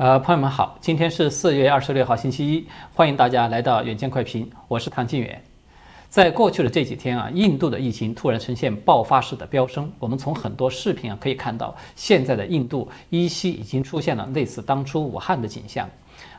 呃，朋友们好，今天是四月二十六号，星期一，欢迎大家来到远见快评，我是唐晋远。在过去的这几天啊，印度的疫情突然呈现爆发式的飙升，我们从很多视频啊可以看到，现在的印度依稀已经出现了类似当初武汉的景象。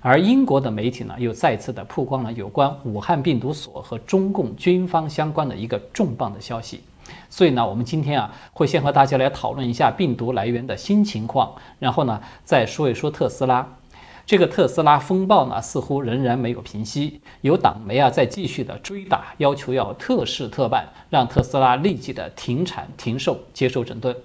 而英国的媒体呢，又再次的曝光了有关武汉病毒所和中共军方相关的一个重磅的消息。所以呢，我们今天啊，会先和大家来讨论一下病毒来源的新情况，然后呢，再说一说特斯拉。这个特斯拉风暴呢，似乎仍然没有平息，有党媒啊在继续的追打，要求要特事特办，让特斯拉立即的停产停售，接受整顿。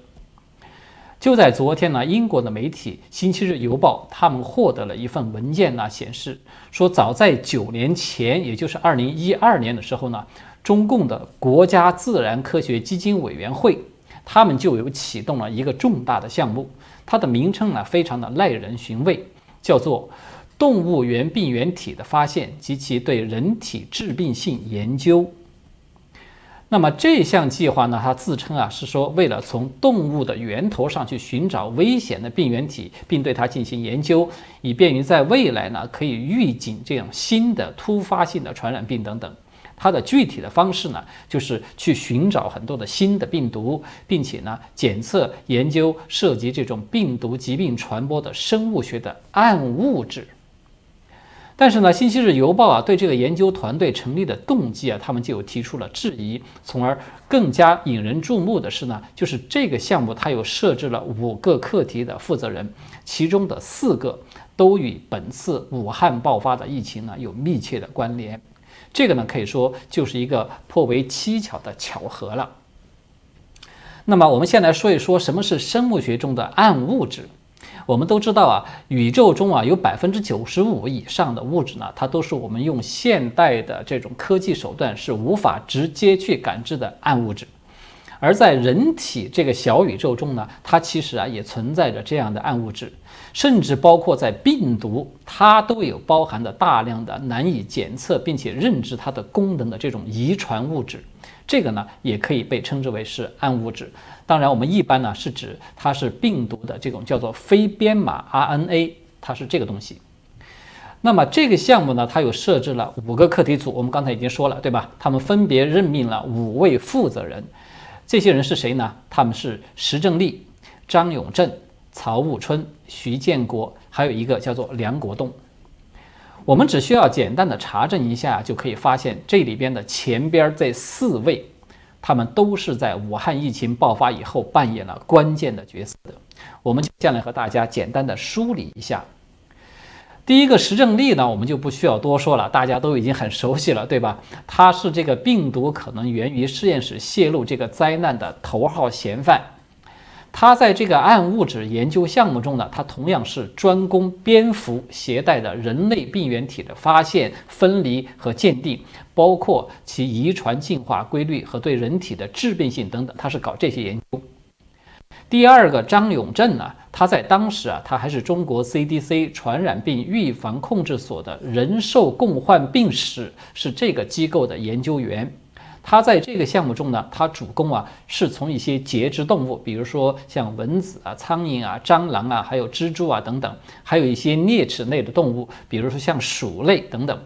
就在昨天呢，英国的媒体《星期日邮报》他们获得了一份文件呢，显示说，早在九年前，也就是二零一二年的时候呢。中共的国家自然科学基金委员会，他们就有启动了一个重大的项目，它的名称呢非常的耐人寻味，叫做“动物原病原体的发现及其对人体致病性研究”。那么这项计划呢，它自称啊是说为了从动物的源头上去寻找危险的病原体，并对它进行研究，以便于在未来呢可以预警这样新的突发性的传染病等等。它的具体的方式呢，就是去寻找很多的新的病毒，并且呢，检测研究涉及这种病毒疾病传播的生物学的暗物质。但是呢，《星期日邮报》啊，对这个研究团队成立的动机啊，他们就有提出了质疑。从而更加引人注目的是呢，就是这个项目它有设置了五个课题的负责人，其中的四个都与本次武汉爆发的疫情呢有密切的关联。这个呢，可以说就是一个颇为蹊跷的巧合了。那么，我们先来说一说什么是生物学中的暗物质。我们都知道啊，宇宙中啊有百分之九十五以上的物质呢，它都是我们用现代的这种科技手段是无法直接去感知的暗物质。而在人体这个小宇宙中呢，它其实啊也存在着这样的暗物质，甚至包括在病毒，它都有包含的大量的难以检测并且认知它的功能的这种遗传物质，这个呢也可以被称之为是暗物质。当然，我们一般呢是指它是病毒的这种叫做非编码 RNA，它是这个东西。那么这个项目呢，它有设置了五个课题组，我们刚才已经说了，对吧？他们分别任命了五位负责人。这些人是谁呢？他们是石正丽、张永正、曹务春、徐建国，还有一个叫做梁国栋。我们只需要简单的查证一下，就可以发现这里边的前边这四位，他们都是在武汉疫情爆发以后扮演了关键的角色的。我们接下来和大家简单的梳理一下。第一个石正丽呢，我们就不需要多说了，大家都已经很熟悉了，对吧？他是这个病毒可能源于实验室泄露这个灾难的头号嫌犯。他在这个暗物质研究项目中呢，他同样是专攻蝙蝠携带的人类病原体的发现、分离和鉴定，包括其遗传进化规律和对人体的致病性等等，他是搞这些研究。第二个张永正呢，他在当时啊，他还是中国 CDC 传染病预防控制所的人兽共患病室，是这个机构的研究员。他在这个项目中呢，他主攻啊，是从一些节肢动物，比如说像蚊子啊、苍蝇啊、蟑螂啊，还有蜘蛛啊等等，还有一些啮齿类的动物，比如说像鼠类等等。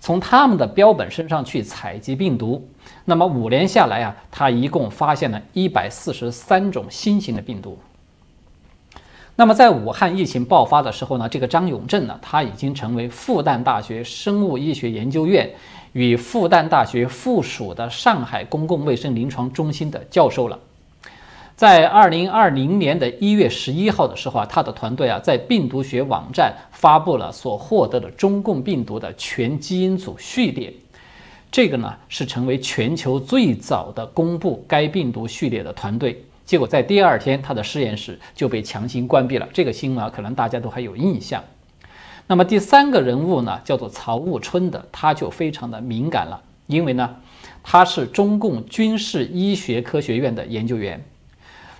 从他们的标本身上去采集病毒，那么五年下来啊，他一共发现了一百四十三种新型的病毒。那么在武汉疫情爆发的时候呢，这个张永正呢，他已经成为复旦大学生物医学研究院与复旦大学附属的上海公共卫生临床中心的教授了。在二零二零年的一月十一号的时候啊，他的团队啊在病毒学网站发布了所获得的中共病毒的全基因组序列，这个呢是成为全球最早的公布该病毒序列的团队。结果在第二天，他的实验室就被强行关闭了。这个新闻可能大家都还有印象。那么第三个人物呢，叫做曹务春的，他就非常的敏感了，因为呢他是中共军事医学科学院的研究员。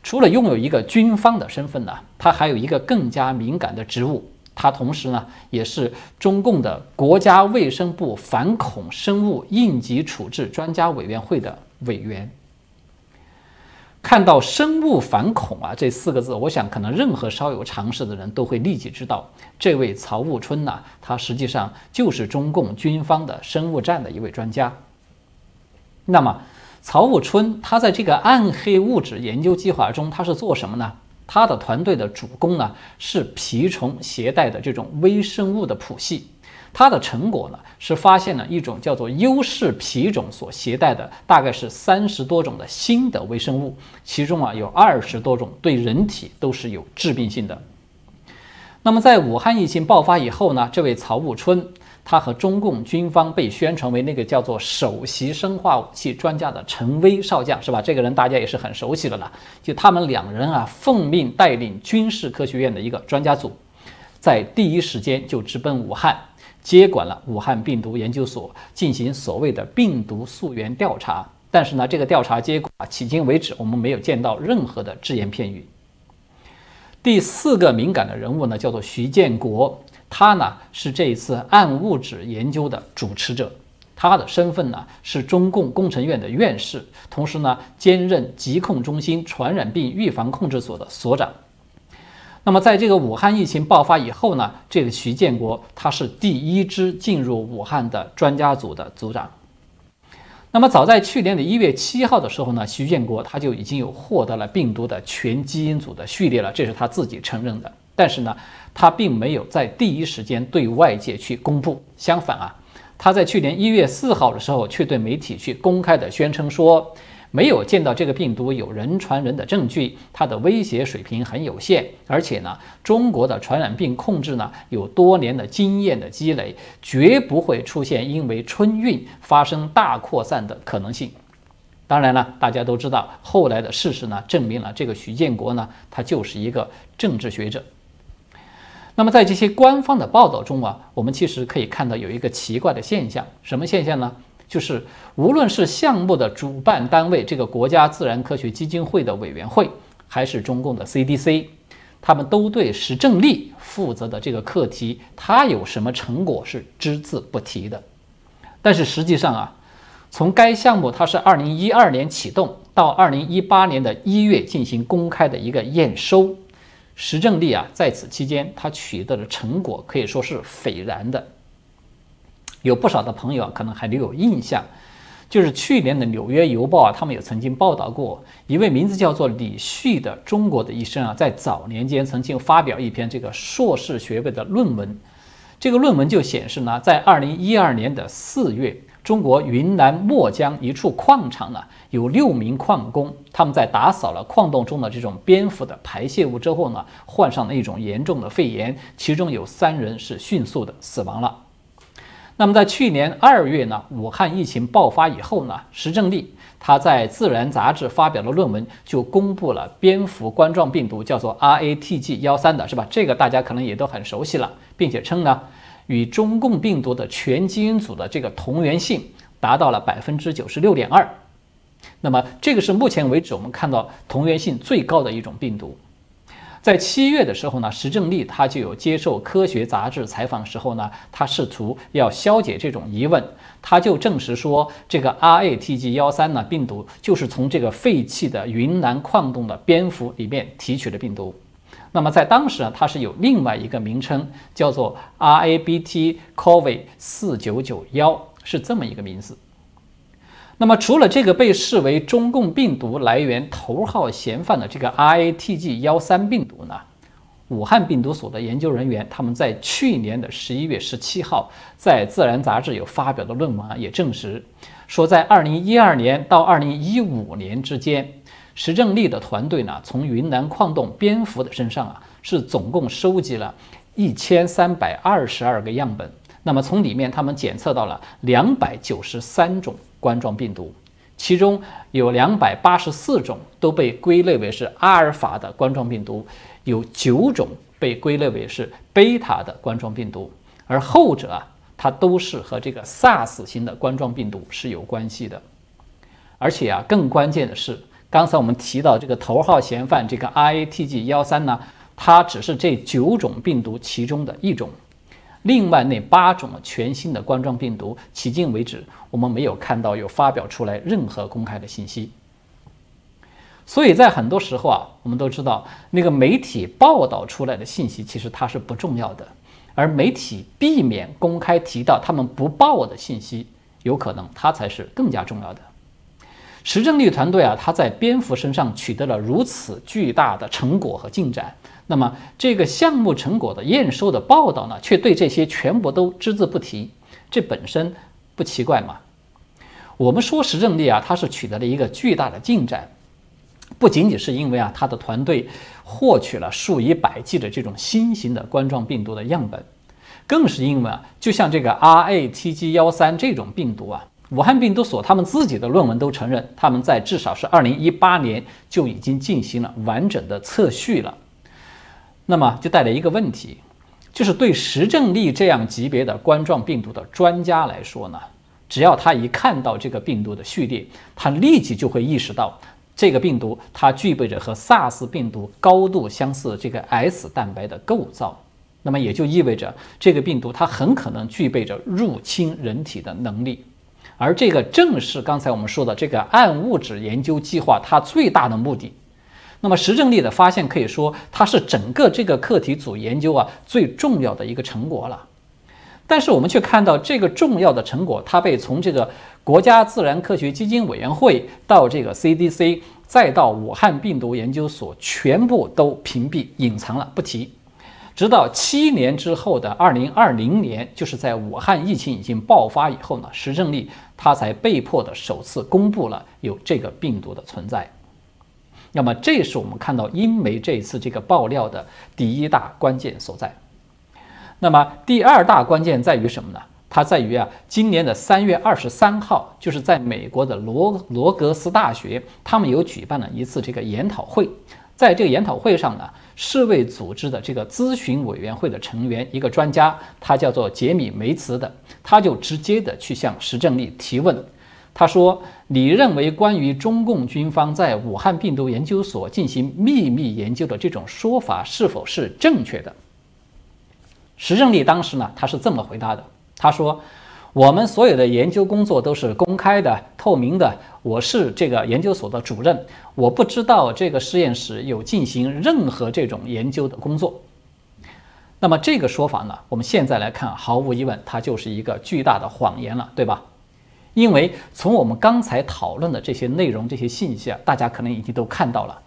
除了拥有一个军方的身份呢，他还有一个更加敏感的职务，他同时呢也是中共的国家卫生部反恐生物应急处置专家委员会的委员。看到“生物反恐”啊这四个字，我想可能任何稍有常识的人都会立即知道，这位曹务春呢，他实际上就是中共军方的生物战的一位专家。那么，曹务春他在这个暗黑物质研究计划中，他是做什么呢？他的团队的主攻呢是蜱虫携带的这种微生物的谱系。它的成果呢，是发现了一种叫做优势皮种所携带的，大概是三十多种的新的微生物，其中啊有二十多种对人体都是有致病性的。那么在武汉疫情爆发以后呢，这位曹武春，他和中共军方被宣传为那个叫做首席生化武器专家的陈威少将，是吧？这个人大家也是很熟悉的了。就他们两人啊，奉命带领军事科学院的一个专家组，在第一时间就直奔武汉。接管了武汉病毒研究所，进行所谓的病毒溯源调查。但是呢，这个调查结果啊，迄今为止我们没有见到任何的只言片语。第四个敏感的人物呢，叫做徐建国，他呢是这一次暗物质研究的主持者，他的身份呢是中共工程院的院士，同时呢兼任疾控中心传染病预防控制所的所长。那么，在这个武汉疫情爆发以后呢，这个徐建国他是第一支进入武汉的专家组的组长。那么，早在去年的一月七号的时候呢，徐建国他就已经有获得了病毒的全基因组的序列了，这是他自己承认的。但是呢，他并没有在第一时间对外界去公布。相反啊，他在去年一月四号的时候，却对媒体去公开的宣称说。没有见到这个病毒有人传人的证据，它的威胁水平很有限，而且呢，中国的传染病控制呢有多年的经验的积累，绝不会出现因为春运发生大扩散的可能性。当然了，大家都知道，后来的事实呢证明了这个徐建国呢，他就是一个政治学者。那么在这些官方的报道中啊，我们其实可以看到有一个奇怪的现象，什么现象呢？就是无论是项目的主办单位这个国家自然科学基金会的委员会，还是中共的 CDC，他们都对石正丽负责的这个课题，他有什么成果是只字不提的。但是实际上啊，从该项目它是二零一二年启动到二零一八年的一月进行公开的一个验收，石正丽啊在此期间他取得的成果可以说是斐然的。有不少的朋友啊，可能还留有印象，就是去年的《纽约邮报》啊，他们也曾经报道过一位名字叫做李旭的中国的医生啊，在早年间曾经发表一篇这个硕士学位的论文。这个论文就显示呢，在二零一二年的四月，中国云南墨江一处矿场呢，有六名矿工，他们在打扫了矿洞中的这种蝙蝠的排泄物之后呢，患上了一种严重的肺炎，其中有三人是迅速的死亡了。那么在去年二月呢，武汉疫情爆发以后呢，石正丽他在《自然》杂志发表了论文，就公布了蝙蝠冠状病毒叫做 RATG 幺三的，是吧？这个大家可能也都很熟悉了，并且称呢，与中共病毒的全基因组的这个同源性达到了百分之九十六点二。那么这个是目前为止我们看到同源性最高的一种病毒。在七月的时候呢，石正丽他就有接受科学杂志采访时候呢，他试图要消解这种疑问，他就证实说，这个 RATG 幺三呢病毒就是从这个废弃的云南矿洞的蝙蝠里面提取的病毒。那么在当时啊，它是有另外一个名称，叫做 RABT-CoV 四九九幺，是这么一个名字。那么，除了这个被视为中共病毒来源头号嫌犯的这个 RATG 幺三病毒呢，武汉病毒所的研究人员他们在去年的十一月十七号在《自然》杂志有发表的论文啊，也证实说，在二零一二年到二零一五年之间，石正丽的团队呢，从云南矿洞蝙蝠的身上啊，是总共收集了一千三百二十二个样本。那么从里面他们检测到了两百九十三种。冠状病毒，其中有两百八十四种都被归类为是阿尔法的冠状病毒，有九种被归类为是贝塔的冠状病毒，而后者啊，它都是和这个 SARS 型的冠状病毒是有关系的。而且啊，更关键的是，刚才我们提到这个头号嫌犯这个 RATG 幺三呢，它只是这九种病毒其中的一种。另外那八种全新的冠状病毒，迄今为止我们没有看到有发表出来任何公开的信息。所以在很多时候啊，我们都知道那个媒体报道出来的信息其实它是不重要的，而媒体避免公开提到他们不报的信息，有可能它才是更加重要的。石正丽团队啊，他在蝙蝠身上取得了如此巨大的成果和进展，那么这个项目成果的验收的报道呢，却对这些全部都只字不提，这本身不奇怪吗？我们说石正丽啊，他是取得了一个巨大的进展，不仅仅是因为啊，他的团队获取了数以百计的这种新型的冠状病毒的样本，更是因为啊，就像这个 RATG 幺三这种病毒啊。武汉病毒所他们自己的论文都承认，他们在至少是二零一八年就已经进行了完整的测序了。那么就带来一个问题，就是对石正丽这样级别的冠状病毒的专家来说呢，只要他一看到这个病毒的序列，他立即就会意识到这个病毒它具备着和 SARS 病毒高度相似的这个 S 蛋白的构造。那么也就意味着这个病毒它很可能具备着入侵人体的能力。而这个正是刚才我们说的这个暗物质研究计划它最大的目的。那么石正丽的发现可以说它是整个这个课题组研究啊最重要的一个成果了。但是我们却看到这个重要的成果，它被从这个国家自然科学基金委员会到这个 CDC 再到武汉病毒研究所全部都屏蔽、隐藏了不提。直到七年之后的二零二零年，就是在武汉疫情已经爆发以后呢，石正丽他才被迫的首次公布了有这个病毒的存在。那么，这是我们看到英媒这一次这个爆料的第一大关键所在。那么，第二大关键在于什么呢？它在于啊，今年的三月二十三号，就是在美国的罗罗格斯大学，他们有举办了一次这个研讨会。在这个研讨会上呢。世卫组织的这个咨询委员会的成员，一个专家，他叫做杰米梅茨的，他就直接的去向石正丽提问。他说：“你认为关于中共军方在武汉病毒研究所进行秘密研究的这种说法是否是正确的？”石正丽当时呢，他是这么回答的，他说。我们所有的研究工作都是公开的、透明的。我是这个研究所的主任，我不知道这个实验室有进行任何这种研究的工作。那么这个说法呢？我们现在来看，毫无疑问，它就是一个巨大的谎言了，对吧？因为从我们刚才讨论的这些内容、这些信息啊，大家可能已经都看到了。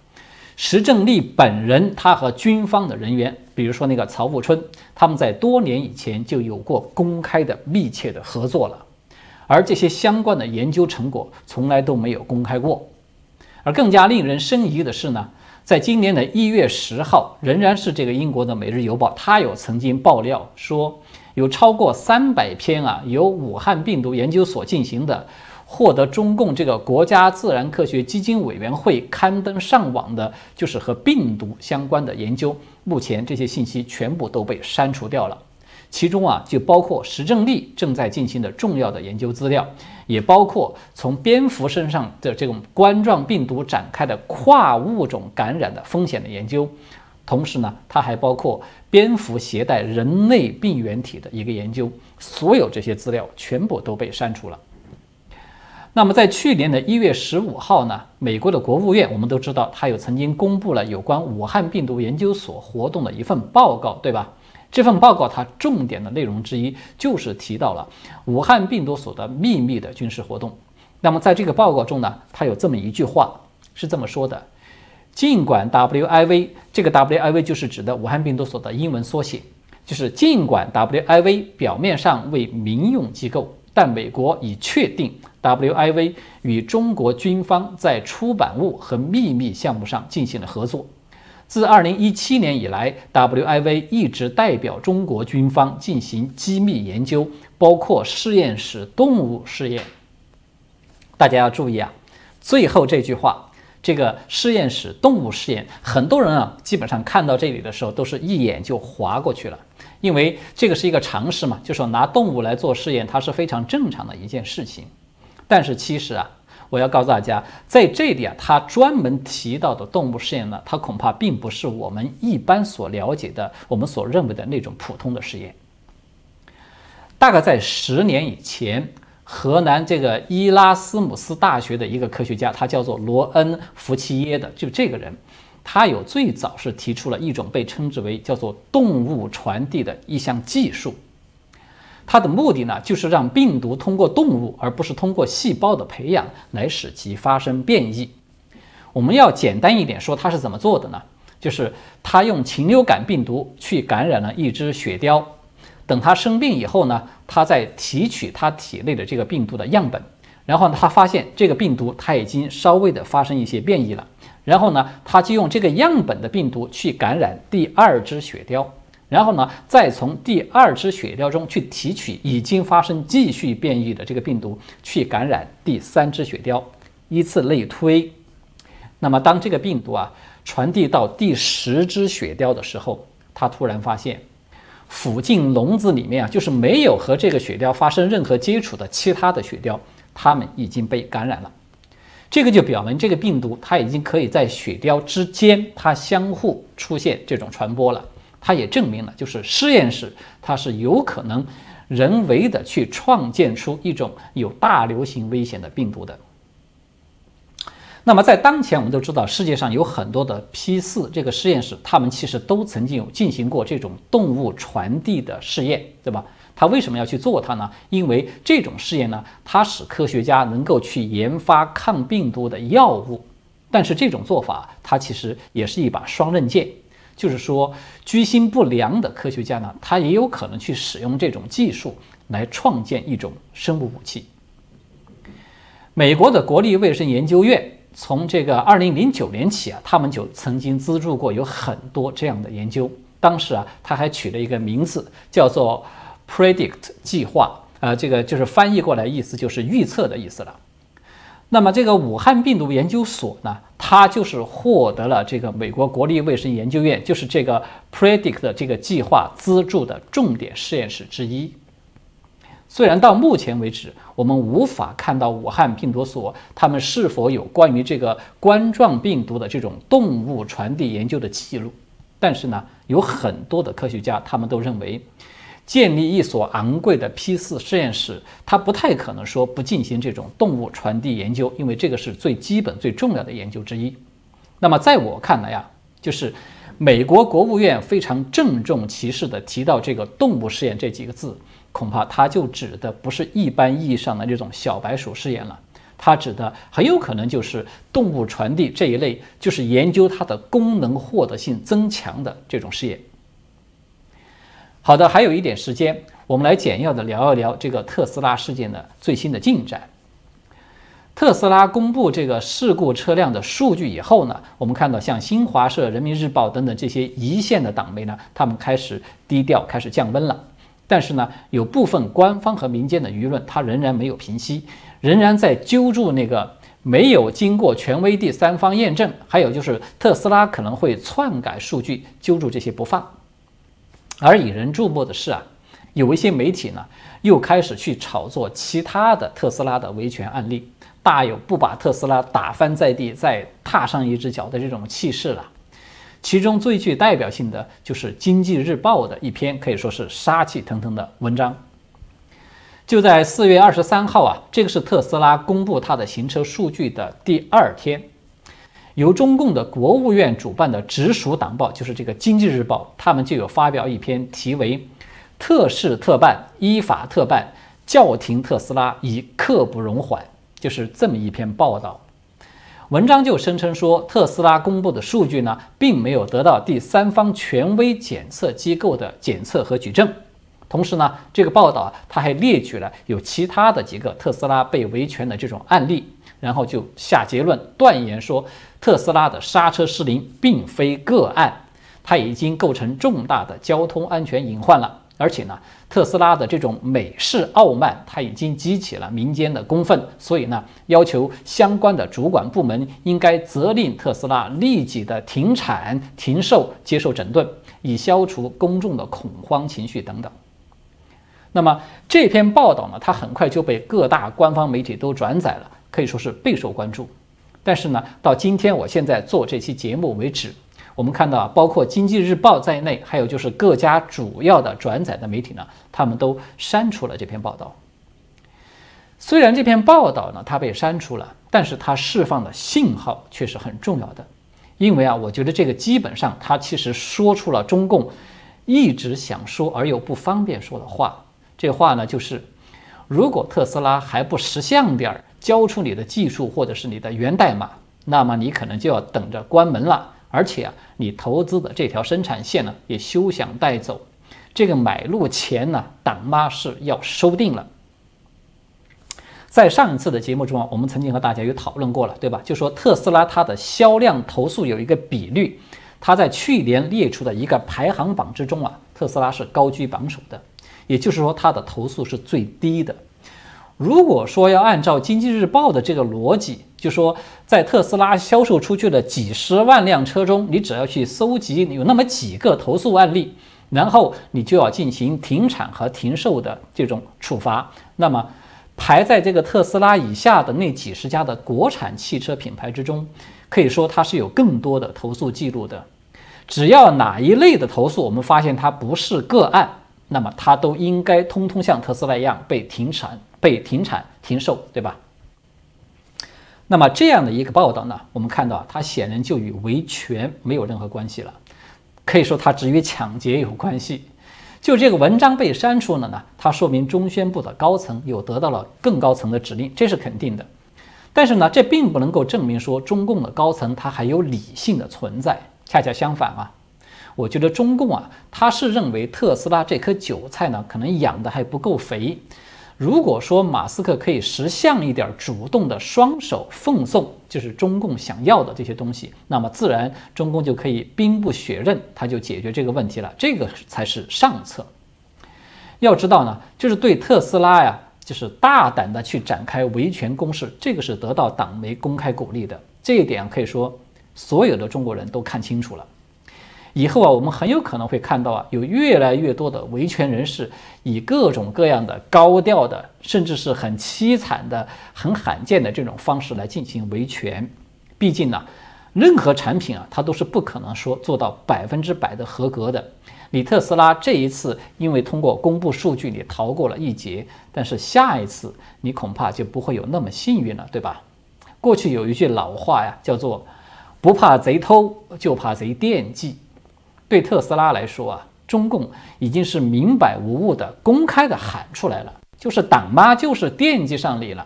石正丽本人，他和军方的人员，比如说那个曹富春，他们在多年以前就有过公开的密切的合作了，而这些相关的研究成果从来都没有公开过。而更加令人生疑的是呢，在今年的一月十号，仍然是这个英国的《每日邮报》，它有曾经爆料说，有超过三百篇啊，由武汉病毒研究所进行的。获得中共这个国家自然科学基金委员会刊登上网的，就是和病毒相关的研究。目前这些信息全部都被删除掉了，其中啊就包括石正丽正在进行的重要的研究资料，也包括从蝙蝠身上的这种冠状病毒展开的跨物种感染的风险的研究。同时呢，它还包括蝙蝠携带人类病原体的一个研究。所有这些资料全部都被删除了。那么，在去年的一月十五号呢，美国的国务院，我们都知道，它有曾经公布了有关武汉病毒研究所活动的一份报告，对吧？这份报告它重点的内容之一就是提到了武汉病毒所的秘密的军事活动。那么，在这个报告中呢，它有这么一句话是这么说的：尽管 WIV 这个 WIV 就是指的武汉病毒所的英文缩写，就是尽管 WIV 表面上为民用机构。但美国已确定，WIV 与中国军方在出版物和秘密项目上进行了合作。自2017年以来，WIV 一直代表中国军方进行机密研究，包括实验室动物试验。大家要注意啊，最后这句话，这个实验室动物试验，很多人啊，基本上看到这里的时候，都是一眼就划过去了。因为这个是一个常识嘛，就说拿动物来做试验，它是非常正常的一件事情。但是其实啊，我要告诉大家，在这里啊，他专门提到的动物试验呢，它恐怕并不是我们一般所了解的、我们所认为的那种普通的试验。大概在十年以前，河南这个伊拉斯姆斯大学的一个科学家，他叫做罗恩·福奇耶的，就这个人，他有最早是提出了一种被称之为叫做动物传递的一项技术。它的目的呢，就是让病毒通过动物，而不是通过细胞的培养来使其发生变异。我们要简单一点说，它是怎么做的呢？就是他用禽流感病毒去感染了一只雪貂，等他生病以后呢，他再提取他体内的这个病毒的样本，然后，他发现这个病毒它已经稍微的发生一些变异了，然后呢，他就用这个样本的病毒去感染第二只雪貂。然后呢，再从第二只雪貂中去提取已经发生继续变异的这个病毒，去感染第三只雪貂，依次类推。那么，当这个病毒啊传递到第十只雪貂的时候，他突然发现，附近笼子里面啊，就是没有和这个雪貂发生任何接触的其他的雪貂，它们已经被感染了。这个就表明这个病毒它已经可以在雪貂之间，它相互出现这种传播了。它也证明了，就是实验室它是有可能人为的去创建出一种有大流行危险的病毒的。那么在当前，我们都知道世界上有很多的 P 四这个实验室，他们其实都曾经有进行过这种动物传递的试验，对吧？他为什么要去做它呢？因为这种试验呢，它使科学家能够去研发抗病毒的药物。但是这种做法，它其实也是一把双刃剑。就是说，居心不良的科学家呢，他也有可能去使用这种技术来创建一种生物武器。美国的国立卫生研究院从这个二零零九年起啊，他们就曾经资助过有很多这样的研究。当时啊，他还取了一个名字，叫做 “Predict 计划”，呃，这个就是翻译过来意思就是预测的意思了。那么这个武汉病毒研究所呢，它就是获得了这个美国国立卫生研究院，就是这个 Predict 的这个计划资助的重点实验室之一。虽然到目前为止，我们无法看到武汉病毒所他们是否有关于这个冠状病毒的这种动物传递研究的记录，但是呢，有很多的科学家他们都认为。建立一所昂贵的 P 四实验室，它不太可能说不进行这种动物传递研究，因为这个是最基本、最重要的研究之一。那么，在我看来啊，就是美国国务院非常郑重其事地提到这个动物试验这几个字，恐怕它就指的不是一般意义上的这种小白鼠试验了，它指的很有可能就是动物传递这一类，就是研究它的功能获得性增强的这种试验。好的，还有一点时间，我们来简要的聊一聊这个特斯拉事件的最新的进展。特斯拉公布这个事故车辆的数据以后呢，我们看到像新华社、人民日报等等这些一线的党媒呢，他们开始低调，开始降温了。但是呢，有部分官方和民间的舆论，它仍然没有平息，仍然在揪住那个没有经过权威第三方验证，还有就是特斯拉可能会篡改数据，揪住这些不放。而引人注目的是啊，有一些媒体呢又开始去炒作其他的特斯拉的维权案例，大有不把特斯拉打翻在地再踏上一只脚的这种气势了。其中最具代表性的就是《经济日报》的一篇可以说是杀气腾腾的文章。就在四月二十三号啊，这个是特斯拉公布它的行车数据的第二天。由中共的国务院主办的直属党报，就是这个《经济日报》，他们就有发表一篇题为《特事特办，依法特办，叫停特斯拉已刻不容缓》，就是这么一篇报道。文章就声称说，特斯拉公布的数据呢，并没有得到第三方权威检测机构的检测和举证。同时呢，这个报道啊，他还列举了有其他的几个特斯拉被维权的这种案例。然后就下结论，断言说特斯拉的刹车失灵并非个案，它已经构成重大的交通安全隐患了。而且呢，特斯拉的这种美式傲慢，它已经激起了民间的公愤，所以呢，要求相关的主管部门应该责令特斯拉立即的停产、停售、接受整顿，以消除公众的恐慌情绪等等。那么这篇报道呢，它很快就被各大官方媒体都转载了。可以说是备受关注，但是呢，到今天我现在做这期节目为止，我们看到啊包括《经济日报》在内，还有就是各家主要的转载的媒体呢，他们都删除了这篇报道。虽然这篇报道呢它被删除了，但是它释放的信号却是很重要的。因为啊，我觉得这个基本上它其实说出了中共一直想说而又不方便说的话。这话呢就是，如果特斯拉还不识相点儿，交出你的技术或者是你的源代码，那么你可能就要等着关门了。而且啊，你投资的这条生产线呢，也休想带走。这个买路钱呢，党妈是要收定了。在上一次的节目中啊，我们曾经和大家有讨论过了，对吧？就说特斯拉它的销量投诉有一个比率，它在去年列出的一个排行榜之中啊，特斯拉是高居榜首的，也就是说它的投诉是最低的。如果说要按照经济日报的这个逻辑，就说在特斯拉销售出去的几十万辆车中，你只要去搜集有那么几个投诉案例，然后你就要进行停产和停售的这种处罚，那么排在这个特斯拉以下的那几十家的国产汽车品牌之中，可以说它是有更多的投诉记录的。只要哪一类的投诉我们发现它不是个案，那么它都应该通通像特斯拉一样被停产。被停产停售，对吧？那么这样的一个报道呢，我们看到它显然就与维权没有任何关系了，可以说它只与抢劫有关系。就这个文章被删除了呢，它说明中宣部的高层又得到了更高层的指令，这是肯定的。但是呢，这并不能够证明说中共的高层它还有理性的存在，恰恰相反啊，我觉得中共啊，他是认为特斯拉这颗韭菜呢，可能养的还不够肥。如果说马斯克可以识相一点，主动的双手奉送，就是中共想要的这些东西，那么自然中共就可以兵不血刃，他就解决这个问题了。这个才是上策。要知道呢，就是对特斯拉呀，就是大胆的去展开维权攻势，这个是得到党媒公开鼓励的。这一点可以说，所有的中国人都看清楚了。以后啊，我们很有可能会看到啊，有越来越多的维权人士以各种各样的高调的，甚至是很凄惨的、很罕见的这种方式来进行维权。毕竟呢，任何产品啊，它都是不可能说做到百分之百的合格的。你特斯拉这一次因为通过公布数据，你逃过了一劫，但是下一次你恐怕就不会有那么幸运了，对吧？过去有一句老话呀，叫做“不怕贼偷，就怕贼惦记”。对特斯拉来说啊，中共已经是明摆无误的、公开的喊出来了，就是党妈就是惦记上你了。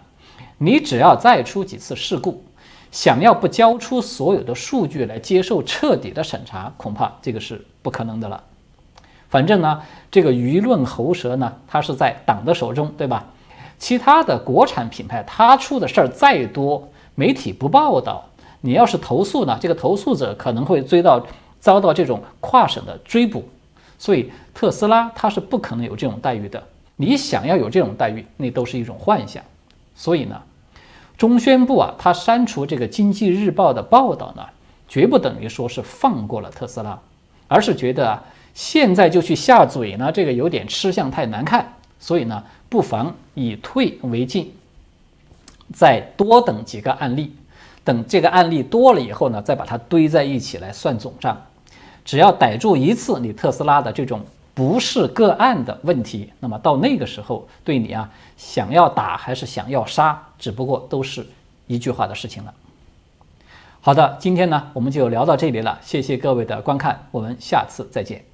你只要再出几次事故，想要不交出所有的数据来接受彻底的审查，恐怕这个是不可能的了。反正呢，这个舆论喉舌呢，它是在党的手中，对吧？其他的国产品牌，它出的事儿再多，媒体不报道，你要是投诉呢，这个投诉者可能会追到。遭到这种跨省的追捕，所以特斯拉它是不可能有这种待遇的。你想要有这种待遇，那都是一种幻想。所以呢，中宣部啊，它删除这个经济日报的报道呢，绝不等于说是放过了特斯拉，而是觉得啊，现在就去下嘴呢，这个有点吃相太难看。所以呢，不妨以退为进，再多等几个案例，等这个案例多了以后呢，再把它堆在一起来算总账。只要逮住一次你特斯拉的这种不是个案的问题，那么到那个时候对你啊想要打还是想要杀，只不过都是一句话的事情了。好的，今天呢我们就聊到这里了，谢谢各位的观看，我们下次再见。